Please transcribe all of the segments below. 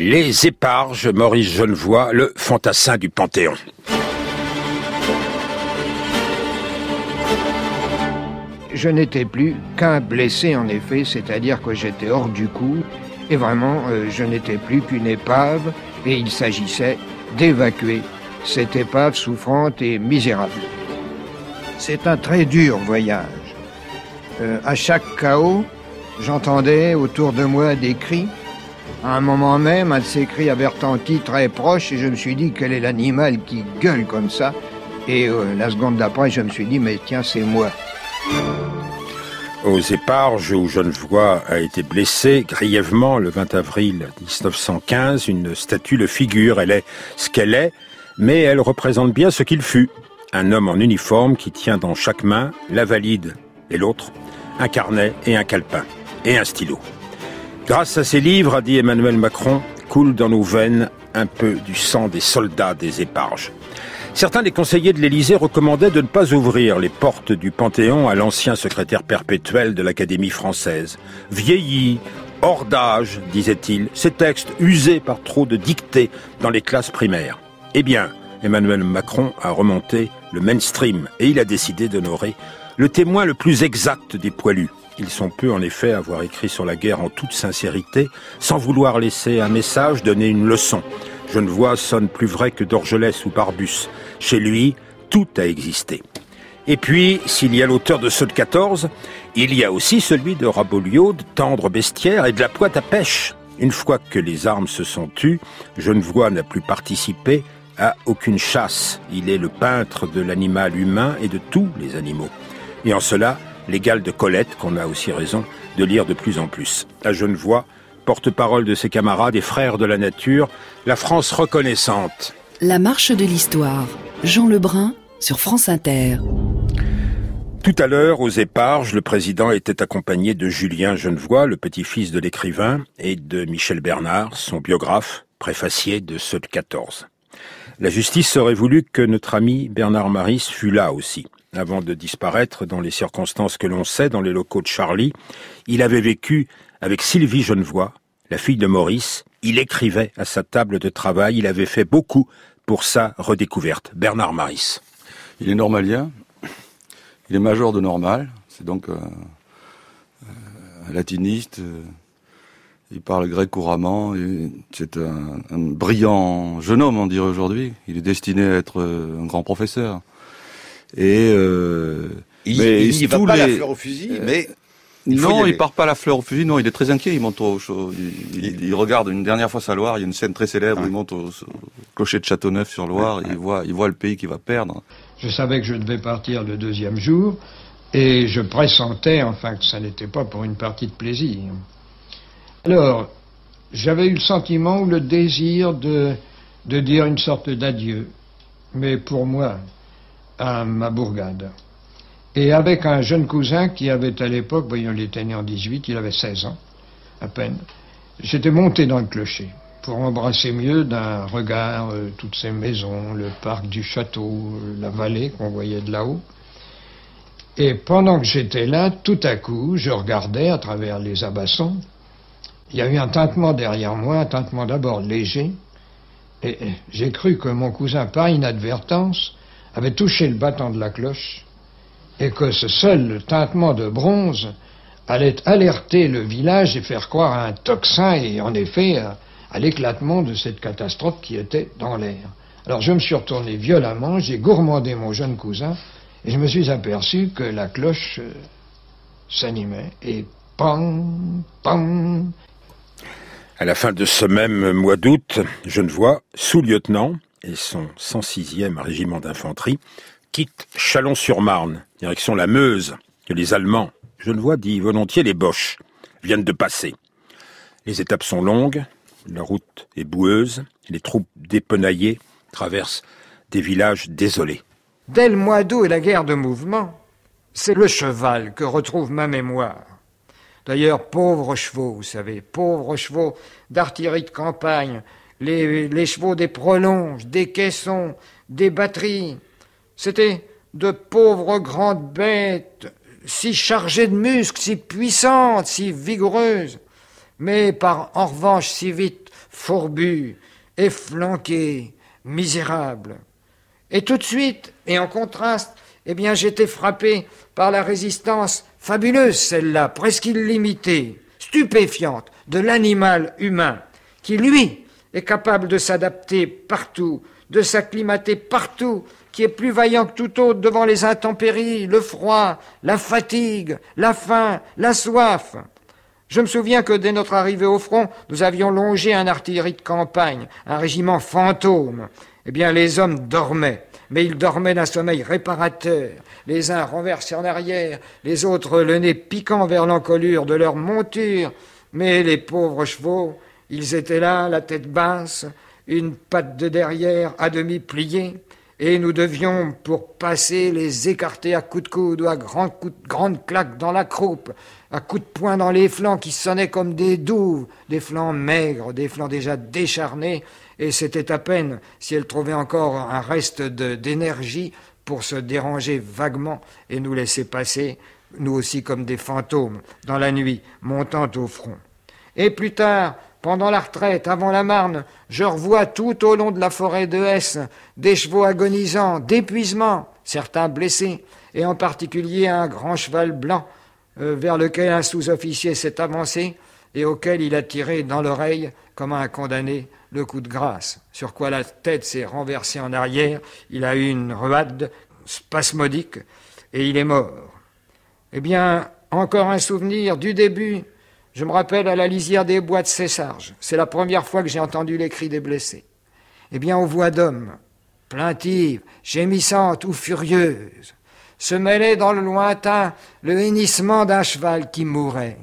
Les éparges, Maurice Genevoix, le fantassin du Panthéon. Je n'étais plus qu'un blessé en effet, c'est-à-dire que j'étais hors du coup, et vraiment euh, je n'étais plus qu'une épave, et il s'agissait d'évacuer cette épave souffrante et misérable. C'est un très dur voyage. Euh, à chaque chaos, j'entendais autour de moi des cris, à un moment même, un de ces cris très proche et je me suis dit quel est l'animal qui gueule comme ça? Et euh, la seconde d'après, je me suis dit mais tiens, c'est moi. Aux éparges où Genevois a été blessé grièvement le 20 avril 1915, une statue le figure. Elle est ce qu'elle est, mais elle représente bien ce qu'il fut. Un homme en uniforme qui tient dans chaque main la valide et l'autre, un carnet et un calepin et un stylo. Grâce à ces livres, a dit Emmanuel Macron, coule dans nos veines un peu du sang des soldats des éparges. Certains des conseillers de l'Élysée recommandaient de ne pas ouvrir les portes du Panthéon à l'ancien secrétaire perpétuel de l'Académie française. Vieilli, hors d'âge, disait-il, ces textes usés par trop de dictées dans les classes primaires. Eh bien, Emmanuel Macron a remonté le mainstream et il a décidé d'honorer le témoin le plus exact des poilus, ils sont peu en effet avoir écrit sur la guerre en toute sincérité, sans vouloir laisser un message, donner une leçon. Genevois sonne plus vrai que d'Orgelès ou Barbus. Chez lui, tout a existé. Et puis, s'il y a l'auteur de ceux de 14, il y a aussi celui de Raboliau, de Tendre Bestiaire et de la Poite à pêche. Une fois que les armes se sont tues, Genevois n'a plus participé à aucune chasse. Il est le peintre de l'animal humain et de tous les animaux. Et en cela, l'égal de Colette, qu'on a aussi raison de lire de plus en plus. À Genevois, porte-parole de ses camarades et frères de la nature, la France reconnaissante. La marche de l'histoire. Jean Lebrun sur France Inter. Tout à l'heure, aux éparges, le président était accompagné de Julien Genevois, le petit-fils de l'écrivain, et de Michel Bernard, son biographe, préfacier de ceux de 14. La justice aurait voulu que notre ami Bernard Maris fût là aussi. Avant de disparaître dans les circonstances que l'on sait dans les locaux de Charlie, il avait vécu avec Sylvie Genevoix, la fille de Maurice. Il écrivait à sa table de travail. Il avait fait beaucoup pour sa redécouverte. Bernard Maris. Il est normalien. Il est major de normal. C'est donc un, latiniste. Il parle grec couramment. C'est un, brillant jeune homme, on dirait aujourd'hui. Il est destiné à être un grand professeur. Et euh, il, mais il, il va pas la fleur au fusil, euh, mais non, il part pas la fleur au fusil. Non, il est très inquiet. Il monte au, il, il, regarde une dernière fois sa Loire. Il y a une scène très célèbre. Il monte au, au clocher de Châteauneuf sur Loire. Il voit, il voit le pays qu'il va perdre. Je savais que je devais partir le deuxième jour, et je pressentais, enfin, que ça n'était pas pour une partie de plaisir. Alors, j'avais eu le sentiment ou le désir de de dire une sorte d'adieu, mais pour moi, à ma bourgade. Et avec un jeune cousin qui avait à l'époque, voyons, il était né en 18, il avait 16 ans, à peine, j'étais monté dans le clocher pour embrasser mieux d'un regard euh, toutes ces maisons, le parc du château, la vallée qu'on voyait de là-haut. Et pendant que j'étais là, tout à coup, je regardais à travers les abassons. Il y a eu un tintement derrière moi, un tintement d'abord léger. Et j'ai cru que mon cousin, par inadvertance, avait touché le battant de la cloche et que ce seul tintement de bronze allait alerter le village et faire croire à un tocsin et en effet à, l'éclatement de cette catastrophe qui était dans l'air. Alors je me suis retourné violemment, j'ai gourmandé mon jeune cousin et je me suis aperçu que la cloche euh, s'animait et pam, pam. À la fin de ce même mois d'août, je ne vois sous-lieutenant et son 106e régiment d'infanterie quittent Chalon-sur-Marne, direction la Meuse, que les Allemands, je ne vois dit volontiers les Boches, viennent de passer. Les étapes sont longues, la route est boueuse, les troupes dépenaillées traversent des villages désolés. Dès le mois d'août et la guerre de mouvement, c'est le cheval que retrouve ma mémoire. D'ailleurs, pauvres chevaux, vous savez, pauvres chevaux d'artillerie de campagne, les, chevaux des prolonges, des caissons, des batteries. C'était de pauvres grandes bêtes, si chargées de muscles, si puissantes, si vigoureuses, mais par en revanche si vite fourbus, efflanqués, misérables. Et tout de suite, et en contraste, eh bien, j'étais frappé par la résistance fabuleuse, celle-là, presque illimitée, stupéfiante, de l'animal humain, qui, lui, capable de s'adapter partout, de s'acclimater partout, qui est plus vaillant que tout autre devant les intempéries, le froid, la fatigue, la faim, la soif. Je me souviens que dès notre arrivée au front, nous avions longé un artillerie de campagne, un régiment fantôme. Eh bien, les hommes dormaient, mais ils dormaient d'un sommeil réparateur, les uns renversés en arrière, les autres le nez piquant vers l'encolure de leur monture. Mais les pauvres chevaux, ils étaient là, la tête basse, une patte de derrière à demi pliée, et nous devions, pour passer, les écarter à coups de coude ou à grands coups de grandes claques dans la croupe, à coups de poing dans les flancs qui sonnaient comme des douves, des flancs maigres, des flancs déjà décharnés, et c'était à peine si elle trouvait encore un reste d'énergie pour se déranger vaguement et nous laisser passer, nous aussi comme des fantômes, dans la nuit, montant au front. Et plus tard, pendant la retraite, avant la Marne, je revois tout au long de la forêt de Hesse des chevaux agonisants, d'épuisement, certains blessés, et en particulier un grand cheval blanc euh, vers lequel un sous-officier s'est avancé et auquel il a tiré dans l'oreille, comme un condamné, le coup de grâce, sur quoi la tête s'est renversée en arrière, il a eu une ruade spasmodique et il est mort. Eh bien, encore un souvenir du début. Je me rappelle à la lisière des bois de Cessarges. C'est la première fois que j'ai entendu les cris des blessés. Eh bien, aux voix d'hommes, plaintives, gémissantes ou furieuses, se mêlait dans le lointain le hennissement d'un cheval qui mourait.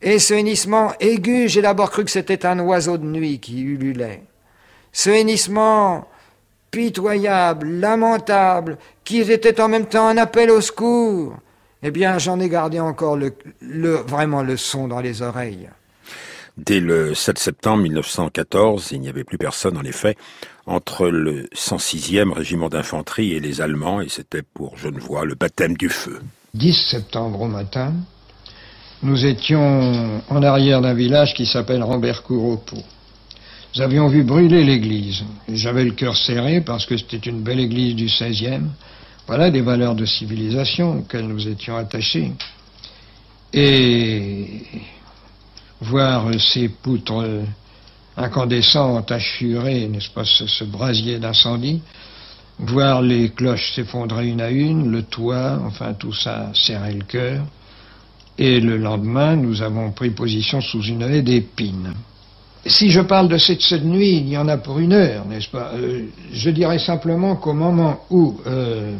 Et ce hennissement aigu, j'ai d'abord cru que c'était un oiseau de nuit qui ululait. Ce hennissement pitoyable, lamentable, qui était en même temps un appel au secours, eh bien, j'en ai gardé encore le, vraiment le son dans les oreilles. Dès le 7 septembre 1914, il n'y avait plus personne en effet entre le 106e régiment d'infanterie et les Allemands, et c'était pour Genevois le baptême du feu. 10 septembre au matin, nous étions en arrière d'un village qui s'appelle Rambercourt Nous avions vu brûler l'église. J'avais le cœur serré parce que c'était une belle église du 16e. Voilà des valeurs de civilisation auxquelles nous étions attachés. Et voir ces poutres incandescentes assurées, n'est-ce pas, ce brasier d'incendie, voir les cloches s'effondrer une à une, le toit, enfin tout ça serrait le cœur. Et le lendemain, nous avons pris position sous une haie d'épines. Si je parle de cette, nuit, il y en a pour une heure, n'est-ce pas? Euh, Je dirais simplement qu'au moment où euh,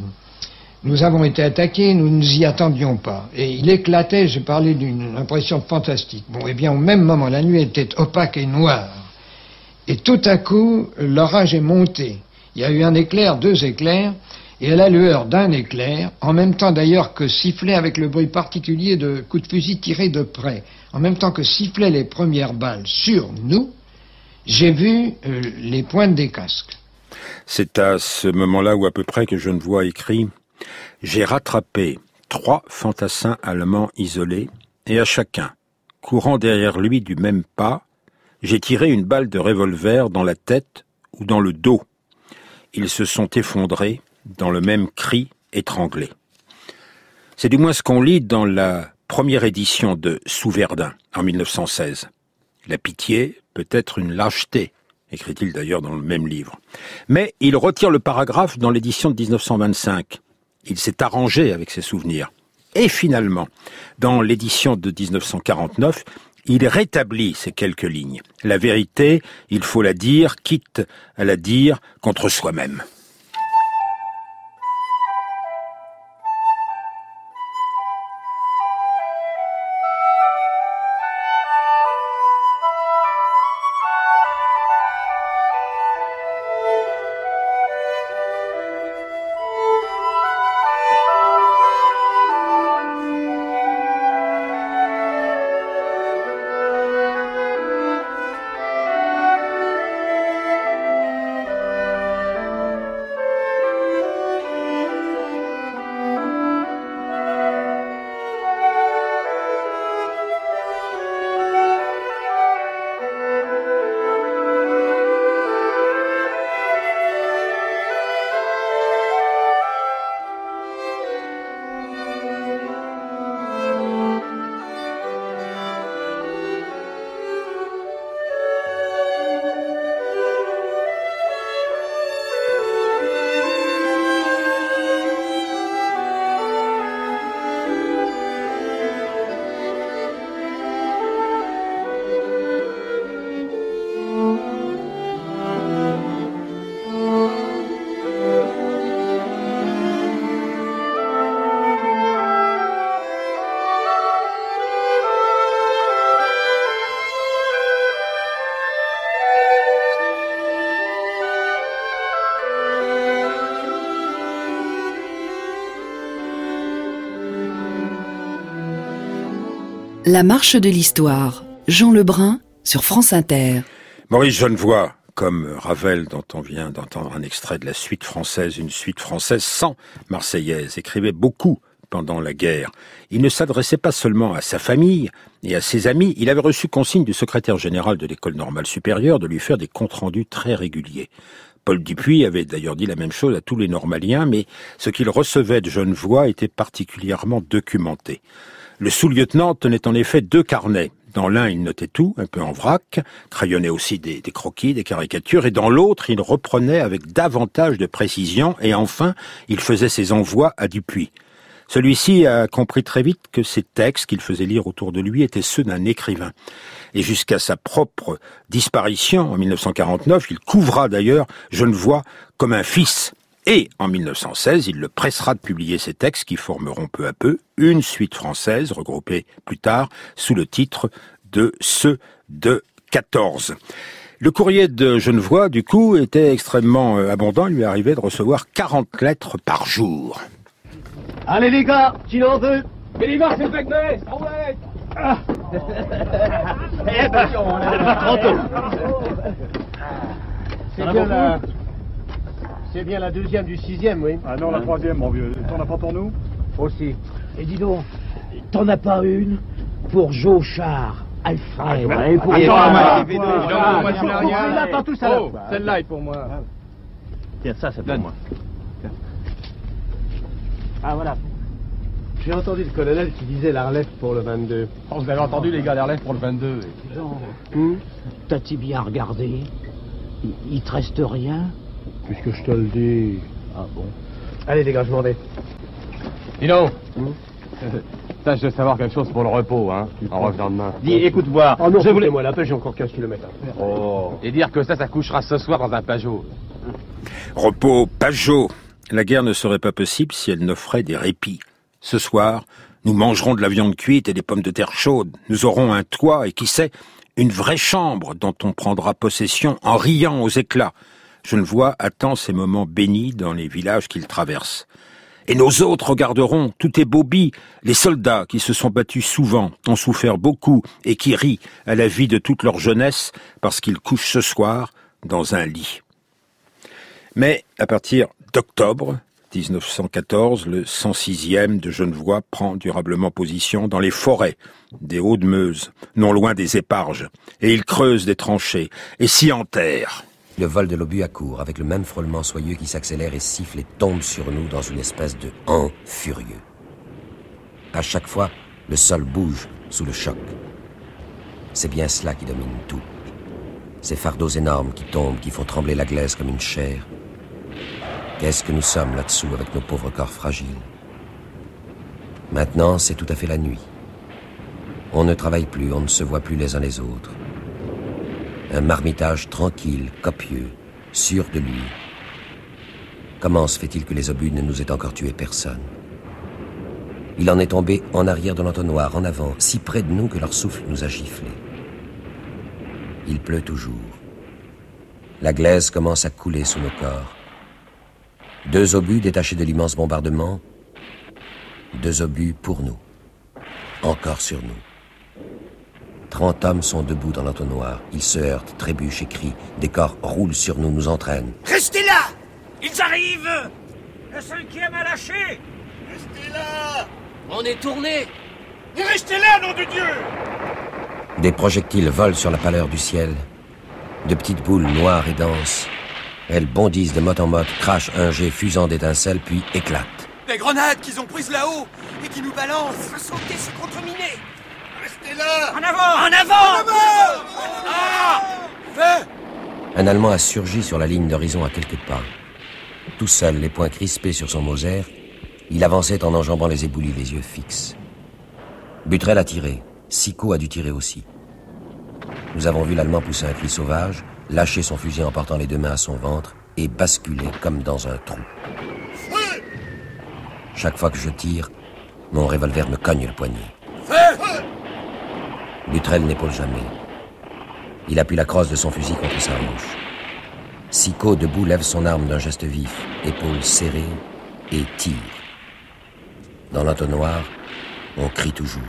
nous avons été attaqués, nous ne nous y attendions pas. Et il éclatait, j'ai parlé d'une impression fantastique. Bon, eh bien, au même moment, la nuit était opaque et noire. Et tout à coup, l'orage est monté. Il y a eu un éclair, deux éclairs, et à la lueur d'un éclair, en même temps d'ailleurs que sifflait avec le bruit particulier de coups de fusil tirés de près, en même temps que sifflaient les premières balles sur nous, j'ai vu euh, les pointes des casques. C'est à ce moment-là où à peu près que je ne vois écrit J'ai rattrapé trois fantassins allemands isolés, et à chacun, courant derrière lui du même pas, j'ai tiré une balle de revolver dans la tête ou dans le dos. Ils se sont effondrés, dans le même cri étranglé. C'est du moins ce qu'on lit dans la première édition de Souverdin en 1916. La pitié peut être une lâcheté, écrit-il d'ailleurs dans le même livre. Mais il retire le paragraphe dans l'édition de 1925. Il s'est arrangé avec ses souvenirs. Et finalement, dans l'édition de 1949, il rétablit ces quelques lignes. La vérité, il faut la dire, quitte à la dire contre soi-même. La marche de l'histoire. Jean Lebrun sur France Inter. Maurice Genevoix, comme Ravel dont on vient d'entendre un extrait de la suite française, une suite française sans marseillaise, écrivait beaucoup pendant la guerre. Il ne s'adressait pas seulement à sa famille et à ses amis, il avait reçu consigne du secrétaire général de l'école normale supérieure de lui faire des comptes rendus très réguliers. Paul Dupuis avait d'ailleurs dit la même chose à tous les normaliens, mais ce qu'il recevait de Genevoix était particulièrement documenté. Le sous-lieutenant tenait en effet deux carnets. Dans l'un, il notait tout, un peu en vrac, crayonnait aussi des, croquis, des caricatures, et dans l'autre, il reprenait avec davantage de précision, et enfin, il faisait ses envois à Dupuis. Celui-ci a compris très vite que ces textes qu'il faisait lire autour de lui étaient ceux d'un écrivain. Et jusqu'à sa propre disparition en 1949, il couvra d'ailleurs Genevois comme un fils. Et en 1916, il le pressera de publier ces textes qui formeront peu à peu une suite française, regroupée plus tard sous le titre de ceux de 14. Le courrier de Genevois, du coup, était extrêmement euh, abondant. Il lui arrivait de recevoir 40 lettres par jour. Allez les gars, qui en veut Mais les gars, c'est le ah. Eh ben, trop tôt. C'est bien la... C'est bien la deuxième du sixième, oui. Ah non, la troisième, mon vieux. T'en as pas pour nous? Aussi. Et dis donc, t'en as pas une pour Joe Char Alfred. Ouais, pour Attends, tout ça. Celle-là est pour moi. Tiens, ça, c'est pour moi. Ah, voilà. J'ai entendu le colonel qui disait la relève pour le 22. Oh, vous avez entendu, les gars, la relève pour le 22. Hum T'as-tu bien regardé? Il, il te reste rien? Puisque je te le dis. Ah bon Allez, les gars, je m'en vais. Dis donc hum Tâche de savoir quelque chose pour le repos, hein, en revenant demain. Dis, écoute voir. Oh non, je voulais moi la pêche, j'ai encore 15 km à faire. Oh. Et dire que ça, ça couchera ce soir dans un Pajot. Repos, Pajot. La guerre ne serait pas possible si elle n'offrait des répits. Ce soir, nous mangerons de la viande cuite et des pommes de terre chaudes. Nous aurons un toit et qui sait, une vraie chambre dont on prendra possession en riant aux éclats. Genevois attend ces moments bénis dans les villages qu'il traverse. Et nos autres regarderont, tout est bobby, les soldats qui se sont battus souvent, ont souffert beaucoup et qui rient à la vie de toute leur jeunesse parce qu'ils couchent ce soir dans un lit. Mais à partir d'octobre 1914, le 106e de Genevois prend durablement position dans les forêts des Hauts-de-Meuse, non loin des éparges, et il creuse des tranchées et s'y enterre. Le vol de l'obus accourt avec le même frôlement soyeux qui s'accélère et siffle et tombe sur nous dans une espèce de han furieux. À chaque fois, le sol bouge sous le choc. C'est bien cela qui domine tout. Ces fardeaux énormes qui tombent, qui font trembler la glaise comme une chair. Qu'est-ce que nous sommes là-dessous avec nos pauvres corps fragiles? Maintenant, c'est tout à fait la nuit. On ne travaille plus, on ne se voit plus les uns les autres. Un marmitage tranquille, copieux, sûr de lui. Comment se fait-il que les obus ne nous aient encore tué personne? Il en est tombé en arrière de l'entonnoir, en avant, si près de nous que leur souffle nous a giflés. Il pleut toujours. La glaise commence à couler sous nos corps. Deux obus détachés de l'immense bombardement, deux obus pour nous, encore sur nous. Trente hommes sont debout dans l'entonnoir. Ils se heurtent, trébuchent et crient. Des corps roulent sur nous, nous entraînent. Restez là Ils arrivent Le cinquième a lâché Restez là On est tourné Restez là, nom de Dieu Des projectiles volent sur la pâleur du ciel. De petites boules noires et denses. Elles bondissent de mot en mot, crachent un jet fusant d'étincelles, puis éclatent. Des grenades qu'ils ont prises là-haut et qui nous balancent Sauter, c'est contreminé en avant En avant Ah Un Allemand a surgi sur la ligne d'horizon à quelques pas. Tout seul, les poings crispés sur son Moser, il avançait en enjambant les éboulis, les yeux fixes. Butrel a tiré. Sico a dû tirer aussi. Nous avons vu l'Allemand pousser un cri sauvage, lâcher son fusil en portant les deux mains à son ventre et basculer comme dans un trou. Chaque fois que je tire, mon revolver me cogne le poignet. Butrel n'épaule jamais. Il appuie la crosse de son fusil contre sa hanche. Sico, debout, lève son arme d'un geste vif, épaules serrées, et tire. Dans l'entonnoir, on crie toujours.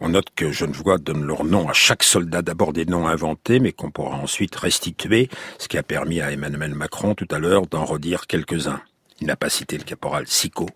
On note que Genevois donne leur nom à chaque soldat, d'abord des noms inventés, mais qu'on pourra ensuite restituer, ce qui a permis à Emmanuel Macron tout à l'heure d'en redire quelques-uns. Il n'a pas cité le caporal Sico,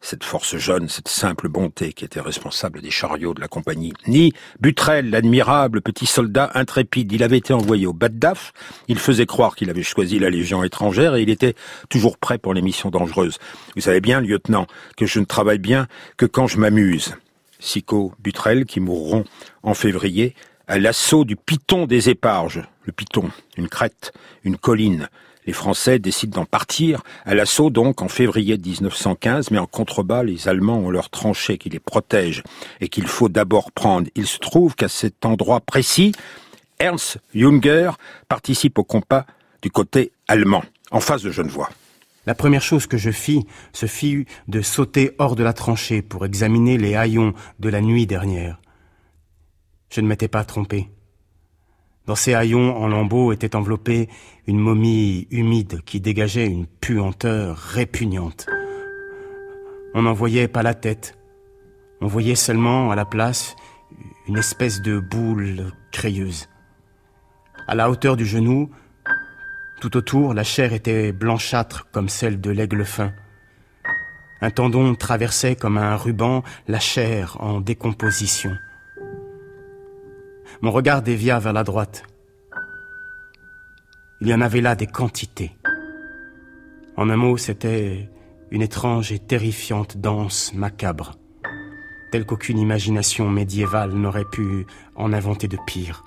cette force jeune, cette simple bonté qui était responsable des chariots de la compagnie, ni Butrel, l'admirable petit soldat intrépide. Il avait été envoyé au Baddaf, il faisait croire qu'il avait choisi la Légion étrangère et il était toujours prêt pour les missions dangereuses. Vous savez bien, lieutenant, que je ne travaille bien que quand je m'amuse. Sico, Butrel, qui mourront en février, à l'assaut du Piton des Éparges. Le Piton, une crête, une colline, les Français décident d'en partir, à l'assaut donc en février 1915, mais en contrebas, les Allemands ont leur tranchée qui les protège et qu'il faut d'abord prendre. Il se trouve qu'à cet endroit précis, Ernst Junger participe au combat du côté allemand, en face de Genevois. La première chose que je fis, ce fut de sauter hors de la tranchée pour examiner les haillons de la nuit dernière. Je ne m'étais pas trompé. Dans ces haillons en lambeaux était enveloppée une momie humide qui dégageait une puanteur répugnante. On n'en voyait pas la tête. On voyait seulement à la place une espèce de boule crayeuse. À la hauteur du genou, tout autour, la chair était blanchâtre comme celle de l'aigle fin. Un tendon traversait comme un ruban la chair en décomposition. Mon regard dévia vers la droite. Il y en avait là des quantités. En un mot, c'était une étrange et terrifiante danse macabre, telle qu'aucune imagination médiévale n'aurait pu en inventer de pire.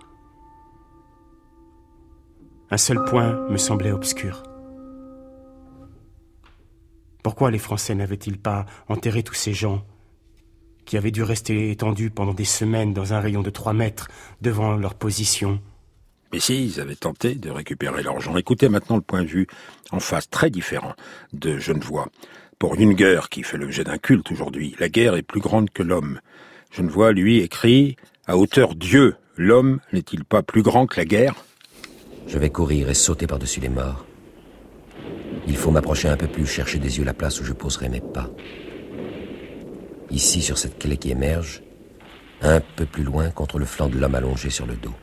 Un seul point me semblait obscur. Pourquoi les Français n'avaient-ils pas enterré tous ces gens qui avaient dû rester étendus pendant des semaines dans un rayon de trois mètres devant leur position. Mais si, ils avaient tenté de récupérer l'argent. Écoutez maintenant le point de vue en face très différent de Genevois. Pour Junger, qui fait l'objet d'un culte aujourd'hui, la guerre est plus grande que l'homme. Genevois, lui, écrit À hauteur Dieu, l'homme n'est-il pas plus grand que la guerre? Je vais courir et sauter par-dessus les morts. Il faut m'approcher un peu plus, chercher des yeux la place où je poserai mes pas ici sur cette clé qui émerge, un peu plus loin contre le flanc de l'homme allongé sur le dos.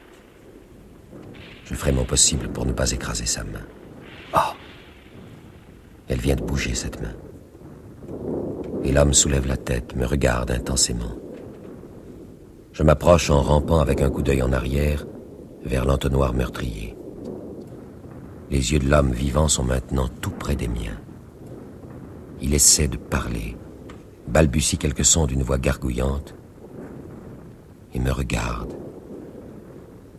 Je ferai mon possible pour ne pas écraser sa main. Oh Elle vient de bouger, cette main. Et l'homme soulève la tête, me regarde intensément. Je m'approche en rampant avec un coup d'œil en arrière vers l'entonnoir meurtrier. Les yeux de l'homme vivant sont maintenant tout près des miens. Il essaie de parler, balbutie quelques sons d'une voix gargouillante et me regarde.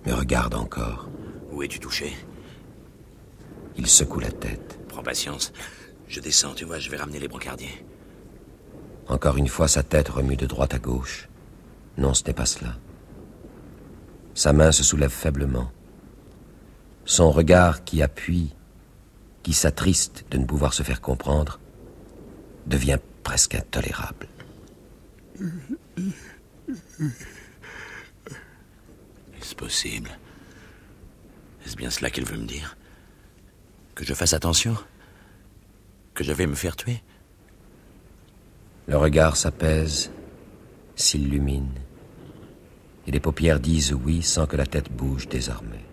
Me regarde encore. Où es-tu touché? Il secoue la tête. Prends patience. Je descends, tu vois, je vais ramener les brancardiers. Encore une fois, sa tête remue de droite à gauche. Non, ce n'est pas cela. Sa main se soulève faiblement. Son regard qui appuie, qui s'attriste de ne pouvoir se faire comprendre, devient presque intolérable. Est-ce possible? Est-ce bien cela qu'elle veut me dire? Que je fasse attention? Que je vais me faire tuer? Le regard s'apaise, s'illumine, et les paupières disent oui sans que la tête bouge désormais.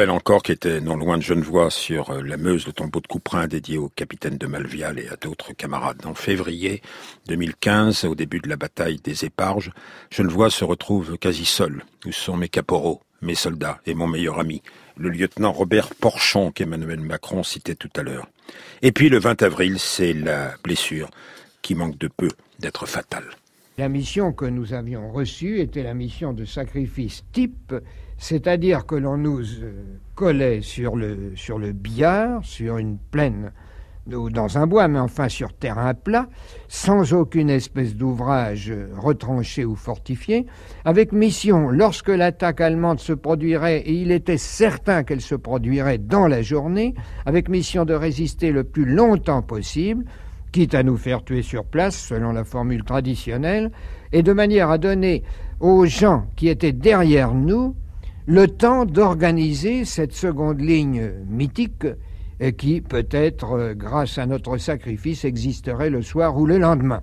Ravel encore, qui était non loin de Genevois sur euh, la Meuse, le tombeau de Couperin dédié au capitaine de Malvial et à d'autres camarades. En février 2015, au début de la bataille des Éparges, Genevois se retrouve quasi seul, où sont mes caporaux, mes soldats et mon meilleur ami, le lieutenant Robert Porchon qu'Emmanuel Macron citait tout à l'heure. Et puis le 20 avril, c'est la blessure qui manque de peu d'être fatale. La mission que nous avions reçue était la mission de sacrifice type c'est-à-dire que l'on nous euh, collait sur le, sur le billard, sur une plaine ou dans un bois, mais enfin sur terrain plat, sans aucune espèce d'ouvrage retranché ou fortifié, avec mission, lorsque l'attaque allemande se produirait, et il était certain qu'elle se produirait dans la journée, avec mission de résister le plus longtemps possible, quitte à nous faire tuer sur place, selon la formule traditionnelle, et de manière à donner aux gens qui étaient derrière nous le temps d'organiser cette seconde ligne mythique euh, qui, peut-être, euh, grâce à notre sacrifice, existerait le soir ou le lendemain.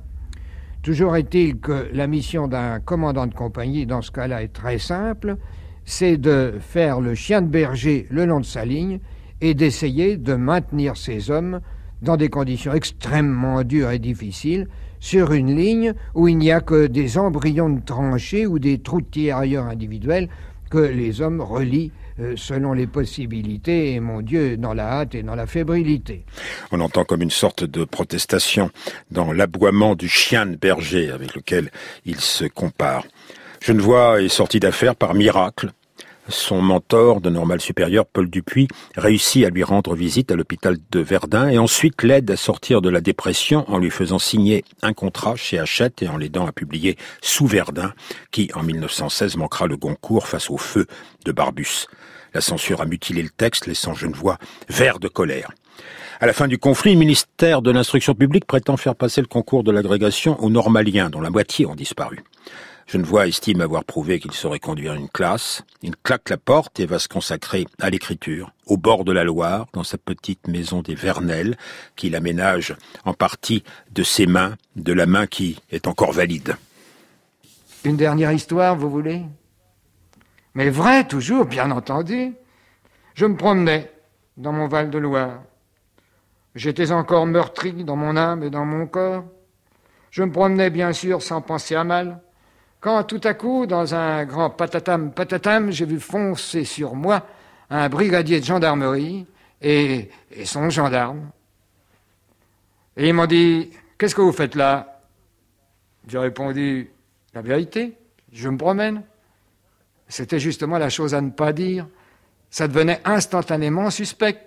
Toujours est-il que la mission d'un commandant de compagnie, dans ce cas-là, est très simple, c'est de faire le chien de berger le long de sa ligne et d'essayer de maintenir ses hommes dans des conditions extrêmement dures et difficiles sur une ligne où il n'y a que des embryons de tranchées ou des trous de individuels que les hommes relient euh, selon les possibilités, et mon Dieu, dans la hâte et dans la fébrilité. On entend comme une sorte de protestation dans l'aboiement du chien de berger avec lequel il se compare. Genevois est sorti d'affaire par miracle son mentor de normal supérieur, Paul Dupuis, réussit à lui rendre visite à l'hôpital de Verdun et ensuite l'aide à sortir de la dépression en lui faisant signer un contrat chez Hachette et en l'aidant à publier Sous Verdun, qui en 1916 manquera le Goncourt face au feu de Barbus. La censure a mutilé le texte, laissant Genevois vert de colère. À la fin du conflit, le ministère de l'Instruction publique prétend faire passer le concours de l'agrégation aux normaliens, dont la moitié ont disparu. Genevois estime avoir prouvé qu'il saurait conduire une classe. Il claque la porte et va se consacrer à l'écriture, au bord de la Loire, dans sa petite maison des Vernelles, qu'il aménage en partie de ses mains, de la main qui est encore valide. Une dernière histoire, vous voulez? Mais vrai, toujours, bien entendu. Je me promenais dans mon Val de Loire. J'étais encore meurtri dans mon âme et dans mon corps. Je me promenais bien sûr sans penser à mal quand tout à coup, dans un grand patatam patatam, j'ai vu foncer sur moi un brigadier de gendarmerie et, son gendarme. Et ils m'ont dit Qu'est-ce que vous faites là? J'ai répondu La vérité, je me promène. C'était justement la chose à ne pas dire. Ça devenait instantanément suspect.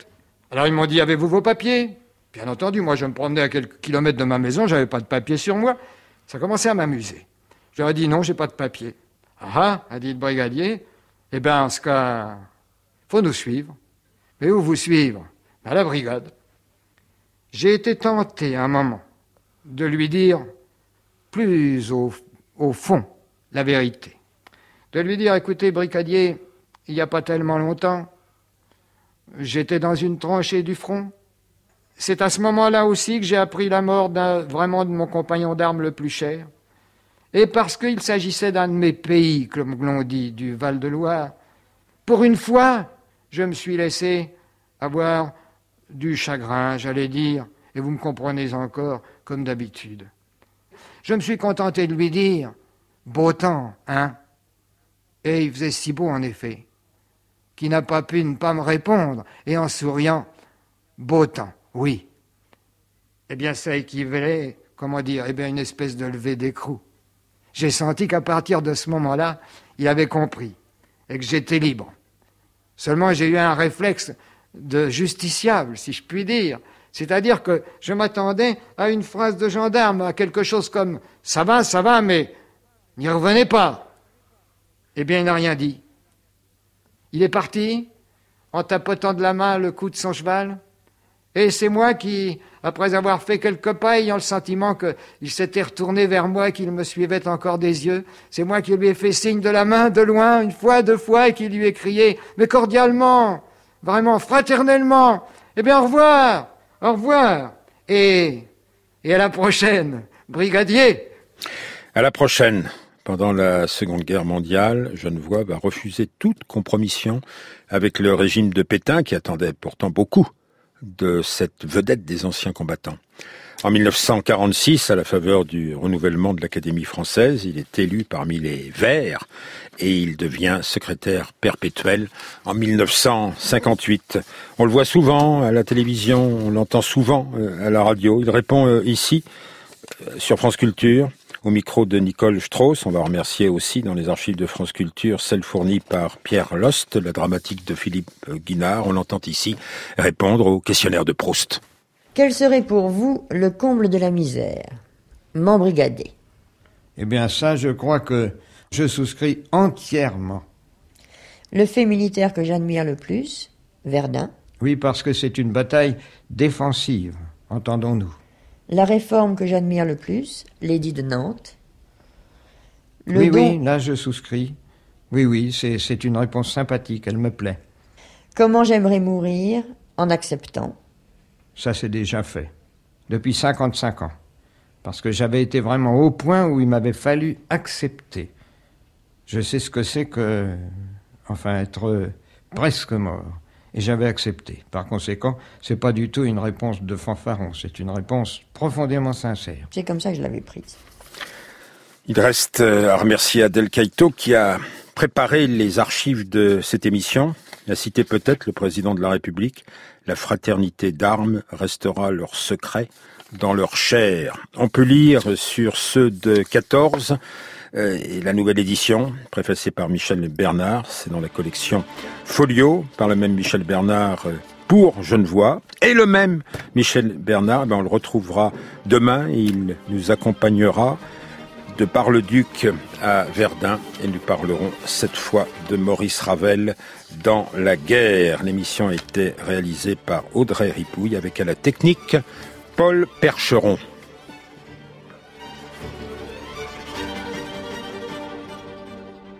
Alors ils m'ont dit Avez-vous vos papiers? Bien entendu, moi je me promenais à quelques kilomètres de ma maison, j'avais pas de papiers sur moi. Ça commençait à m'amuser. Je leur ai dit non, j'ai pas de papier. Ah ah, a dit le brigadier, eh bien, en ce cas, faut nous suivre. Mais où vous suivre? À la brigade. J'ai été tenté un moment de lui dire plus au, au fond la vérité. De lui dire, écoutez, brigadier, il n'y a pas tellement longtemps, j'étais dans une tranchée du front. C'est à ce moment-là aussi que j'ai appris la mort vraiment de mon compagnon d'armes le plus cher. Et parce qu'il s'agissait d'un de mes pays, comme l'on dit, du Val-de-Loire, pour une fois, je me suis laissé avoir du chagrin, j'allais dire, et vous me comprenez encore, comme d'habitude. Je me suis contenté de lui dire, beau temps, hein Et il faisait si beau, en effet, qu'il n'a pas pu ne pas me répondre, et en souriant, beau temps, oui. Eh bien, ça équivalait, comment dire, eh bien, une espèce de levée d'écrou. J'ai senti qu'à partir de ce moment-là, il avait compris et que j'étais libre. Seulement, j'ai eu un réflexe de justiciable, si je puis dire. C'est-à-dire que je m'attendais à une phrase de gendarme, à quelque chose comme ⁇ ça va, ça va, mais n'y revenez pas ⁇ Eh bien, il n'a rien dit. Il est parti en tapotant de la main le cou de son cheval, et c'est moi qui, après avoir fait quelques pas, ayant le sentiment qu'il s'était retourné vers moi, qu'il me suivait encore des yeux, c'est moi qui lui ai fait signe de la main de loin, une fois, deux fois, et qui lui ai crié, mais cordialement, vraiment, fraternellement, eh bien, au revoir, au revoir, et, et à la prochaine, brigadier. À la prochaine Pendant la Seconde Guerre mondiale, Genevois va refuser toute compromission avec le régime de Pétain qui attendait pourtant beaucoup de cette vedette des anciens combattants. En 1946, à la faveur du renouvellement de l'Académie française, il est élu parmi les Verts et il devient secrétaire perpétuel en 1958. On le voit souvent à la télévision, on l'entend souvent euh, à la radio. Il répond euh, ici, euh, sur France Culture, au micro de Nicole Strauss. On va remercier aussi dans les archives de France Culture celle fournie par Pierre Lost, la dramatique de Philippe Guinard. On l'entend ici répondre au questionnaire de Proust. Quel serait pour vous le comble de la misère? M'embrigader. Eh bien ça, je crois que je souscris entièrement. Le fait militaire que j'admire le plus Verdun? Oui, parce que c'est une bataille défensive, entendons-nous. La réforme que j'admire le plus L'édit de Nantes Oui, oui, là je souscris. Oui, oui, c'est une réponse sympathique, elle me plaît. Comment j'aimerais mourir en acceptant? Ça c'est déjà fait. Depuis 55 ans. Parce que j'avais été vraiment au point où il m'avait fallu accepter. Je sais ce que c'est que, enfin, être presque mort. Et j'avais accepté. Par conséquent, c'est pas du tout une réponse de fanfaron, c'est une réponse profondément sincère. C'est comme ça que je l'avais prise. Il reste euh, à remercier Adèle Kaito qui a préparé les archives de cette émission. Il a cité peut-être le président de la République la fraternité d'armes restera leur secret dans leur chair. On peut lire sur ceux de 14 euh, et la nouvelle édition, préfacée par Michel Bernard, c'est dans la collection Folio, par le même Michel Bernard euh, pour Genevois. Et le même Michel Bernard, ben on le retrouvera demain, il nous accompagnera de Bar-le-Duc à Verdun et nous parlerons cette fois de Maurice Ravel dans la guerre. L'émission a été réalisée par Audrey Ripouille avec à la technique Paul Percheron.